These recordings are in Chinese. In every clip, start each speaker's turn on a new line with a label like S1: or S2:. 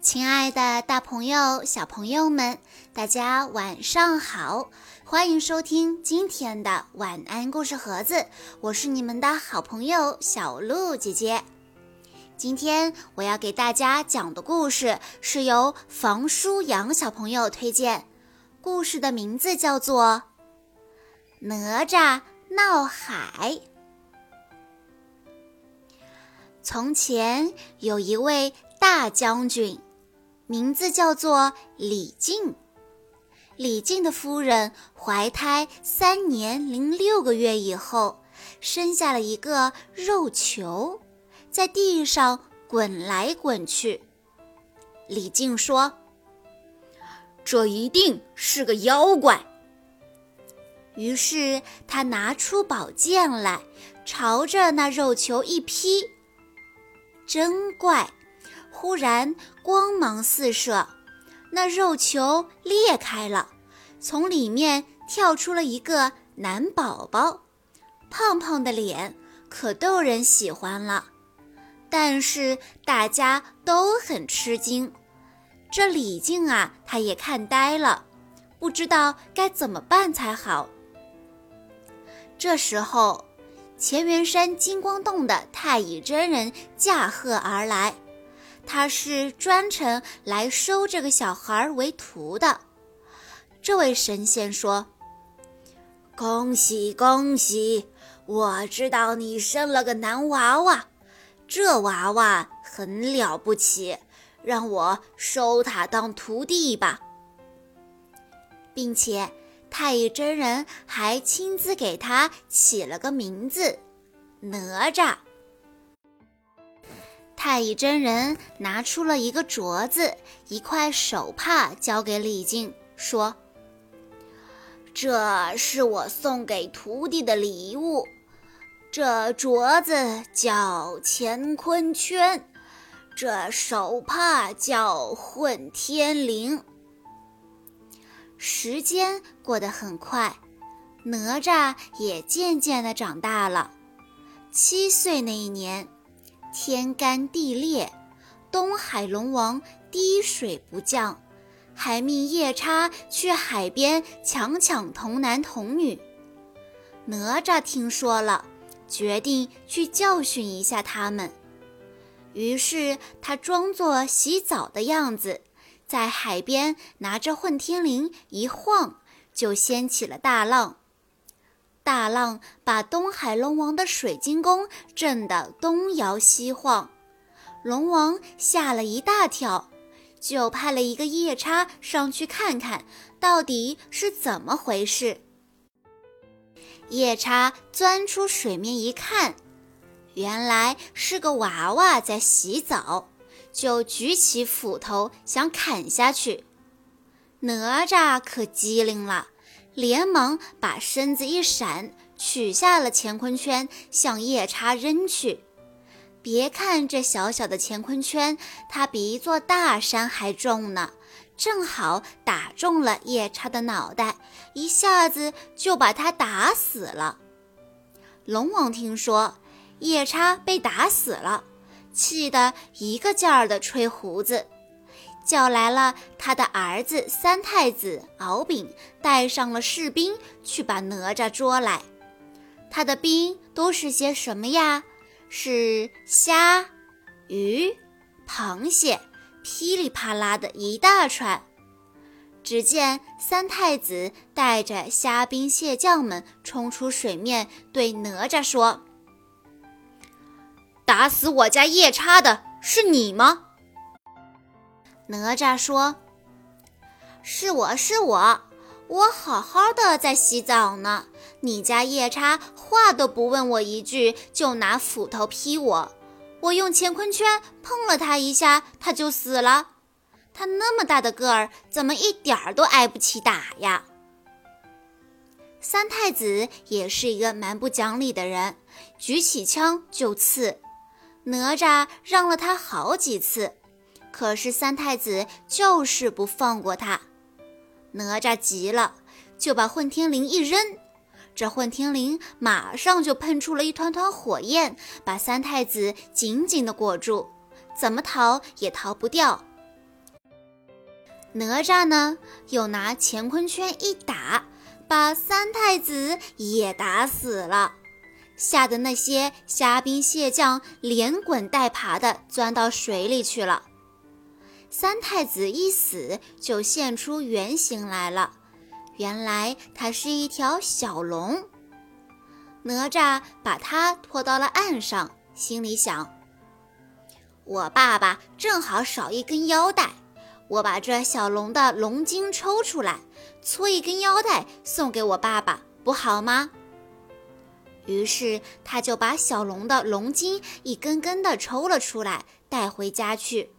S1: 亲爱的，大朋友、小朋友们，大家晚上好！欢迎收听今天的晚安故事盒子，我是你们的好朋友小鹿姐姐。今天我要给大家讲的故事是由房舒阳小朋友推荐，故事的名字叫做《哪吒闹海》。从前有一位大将军。名字叫做李靖。李靖的夫人怀胎三年零六个月以后，生下了一个肉球，在地上滚来滚去。李靖说：“
S2: 这一定是个妖怪。”
S1: 于是他拿出宝剑来，朝着那肉球一劈，真怪！忽然，光芒四射，那肉球裂开了，从里面跳出了一个男宝宝，胖胖的脸可逗人喜欢了。但是大家都很吃惊，这李靖啊，他也看呆了，不知道该怎么办才好。这时候，乾元山金光洞的太乙真人驾鹤而来。他是专程来收这个小孩为徒的。这位神仙说：“
S3: 恭喜恭喜！我知道你生了个男娃娃，这娃娃很了不起，让我收他当徒弟吧。”
S1: 并且太乙真人还亲自给他起了个名字——哪吒。太乙真人拿出了一个镯子、一块手帕，交给李靖，说：“
S3: 这是我送给徒弟的礼物。这镯子叫乾坤圈，这手帕叫混天绫。”
S1: 时间过得很快，哪吒也渐渐的长大了。七岁那一年。天干地裂，东海龙王滴水不降，还命夜叉去海边强抢童男童女。哪吒听说了，决定去教训一下他们。于是他装作洗澡的样子，在海边拿着混天绫一晃，就掀起了大浪。大浪把东海龙王的水晶宫震得东摇西晃，龙王吓了一大跳，就派了一个夜叉上去看看到底是怎么回事。夜叉钻出水面一看，原来是个娃娃在洗澡，就举起斧头想砍下去。哪吒可机灵了。连忙把身子一闪，取下了乾坤圈，向夜叉扔去。别看这小小的乾坤圈，它比一座大山还重呢，正好打中了夜叉的脑袋，一下子就把他打死了。龙王听说夜叉被打死了，气得一个劲儿地吹胡子。叫来了他的儿子三太子敖丙，带上了士兵去把哪吒捉来。他的兵都是些什么呀？是虾、鱼、螃蟹，噼里啪啦的一大串。只见三太子带着虾兵蟹将们冲出水面，对哪吒说：“
S2: 打死我家夜叉的是你吗？”
S1: 哪吒说：“是我是我，我好好的在洗澡呢。你家夜叉话都不问我一句，就拿斧头劈我。我用乾坤圈碰了他一下，他就死了。他那么大的个儿，怎么一点儿都挨不起打呀？”三太子也是一个蛮不讲理的人，举起枪就刺。哪吒让了他好几次。可是三太子就是不放过他，哪吒急了，就把混天绫一扔，这混天绫马上就喷出了一团团火焰，把三太子紧紧地裹住，怎么逃也逃不掉。哪吒呢，又拿乾坤圈一打，把三太子也打死了，吓得那些虾兵蟹将连滚带爬的钻到水里去了。三太子一死，就现出原形来了。原来他是一条小龙。哪吒把他拖到了岸上，心里想：我爸爸正好少一根腰带，我把这小龙的龙筋抽出来，搓一根腰带送给我爸爸，不好吗？于是他就把小龙的龙筋一根根的抽了出来，带回家去。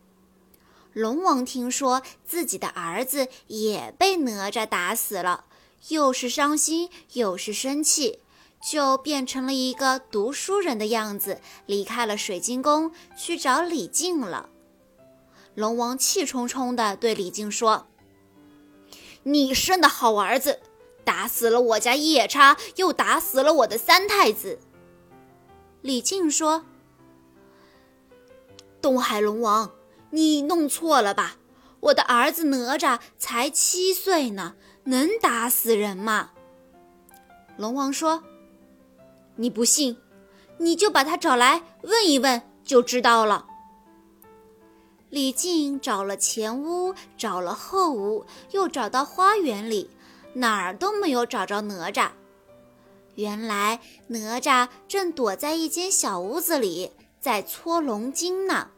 S1: 龙王听说自己的儿子也被哪吒打死了，又是伤心又是生气，就变成了一个读书人的样子，离开了水晶宫去找李靖了。龙王气冲冲地对李靖说：“
S2: 你生的好儿子，打死了我家夜叉，又打死了我的三太子。”
S1: 李靖说：“
S2: 东海龙王。”你弄错了吧？我的儿子哪吒才七岁呢，能打死人吗？
S1: 龙王说：“
S2: 你不信，你就把他找来问一问，就知道了。”
S1: 李靖找了前屋，找了后屋，又找到花园里，哪儿都没有找着哪吒。原来哪吒正躲在一间小屋子里，在搓龙筋呢。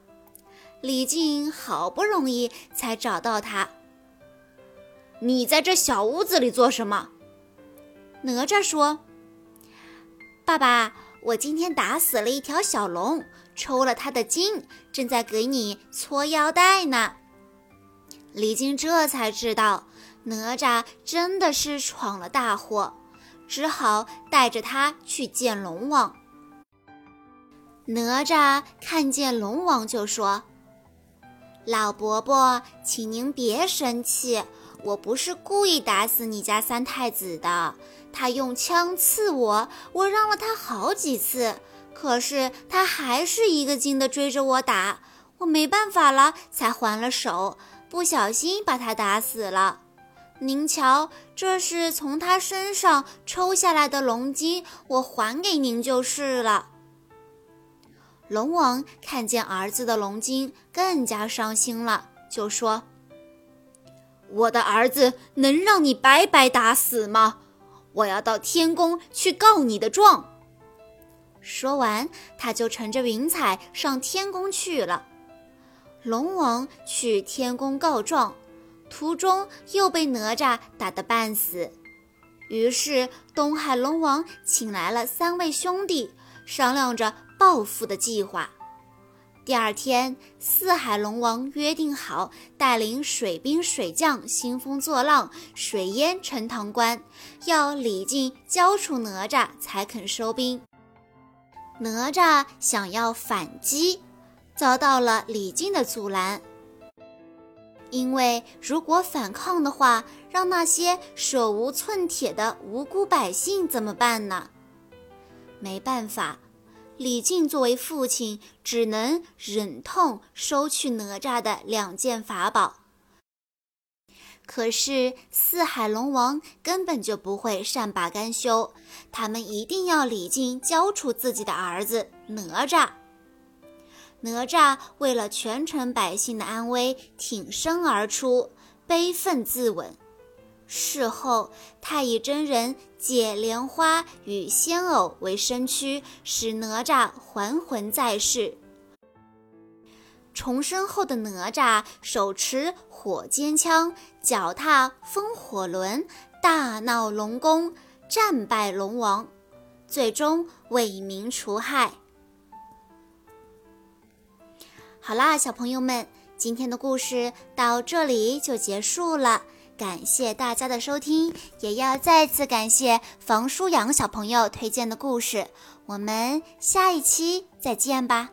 S1: 李靖好不容易才找到他。
S2: 你在这小屋子里做什么？
S1: 哪吒说：“爸爸，我今天打死了一条小龙，抽了他的筋，正在给你搓腰带呢。”李靖这才知道哪吒真的是闯了大祸，只好带着他去见龙王。哪吒看见龙王就说。老伯伯，请您别生气，我不是故意打死你家三太子的。他用枪刺我，我让了他好几次，可是他还是一个劲的追着我打，我没办法了，才还了手，不小心把他打死了。您瞧，这是从他身上抽下来的龙筋，我还给您就是了。龙王看见儿子的龙筋，更加伤心了，就说：“
S2: 我的儿子能让你白白打死吗？我要到天宫去告你的状。”
S1: 说完，他就乘着云彩上天宫去了。龙王去天宫告状，途中又被哪吒打得半死，于是东海龙王请来了三位兄弟，商量着。报复的计划。第二天，四海龙王约定好，带领水兵、水将兴风作浪，水淹陈塘关，要李靖交出哪吒才肯收兵。哪吒想要反击，遭到了李靖的阻拦。因为如果反抗的话，让那些手无寸铁的无辜百姓怎么办呢？没办法。李靖作为父亲，只能忍痛收去哪吒的两件法宝。可是四海龙王根本就不会善罢甘休，他们一定要李靖交出自己的儿子哪吒。哪吒为了全城百姓的安危，挺身而出，悲愤自刎。事后，太乙真人借莲花与仙藕为身躯，使哪吒还魂在世。重生后的哪吒手持火尖枪，脚踏风火轮，大闹龙宫，战败龙王，最终为民除害。好啦，小朋友们，今天的故事到这里就结束了。感谢大家的收听，也要再次感谢房舒阳小朋友推荐的故事。我们下一期再见吧。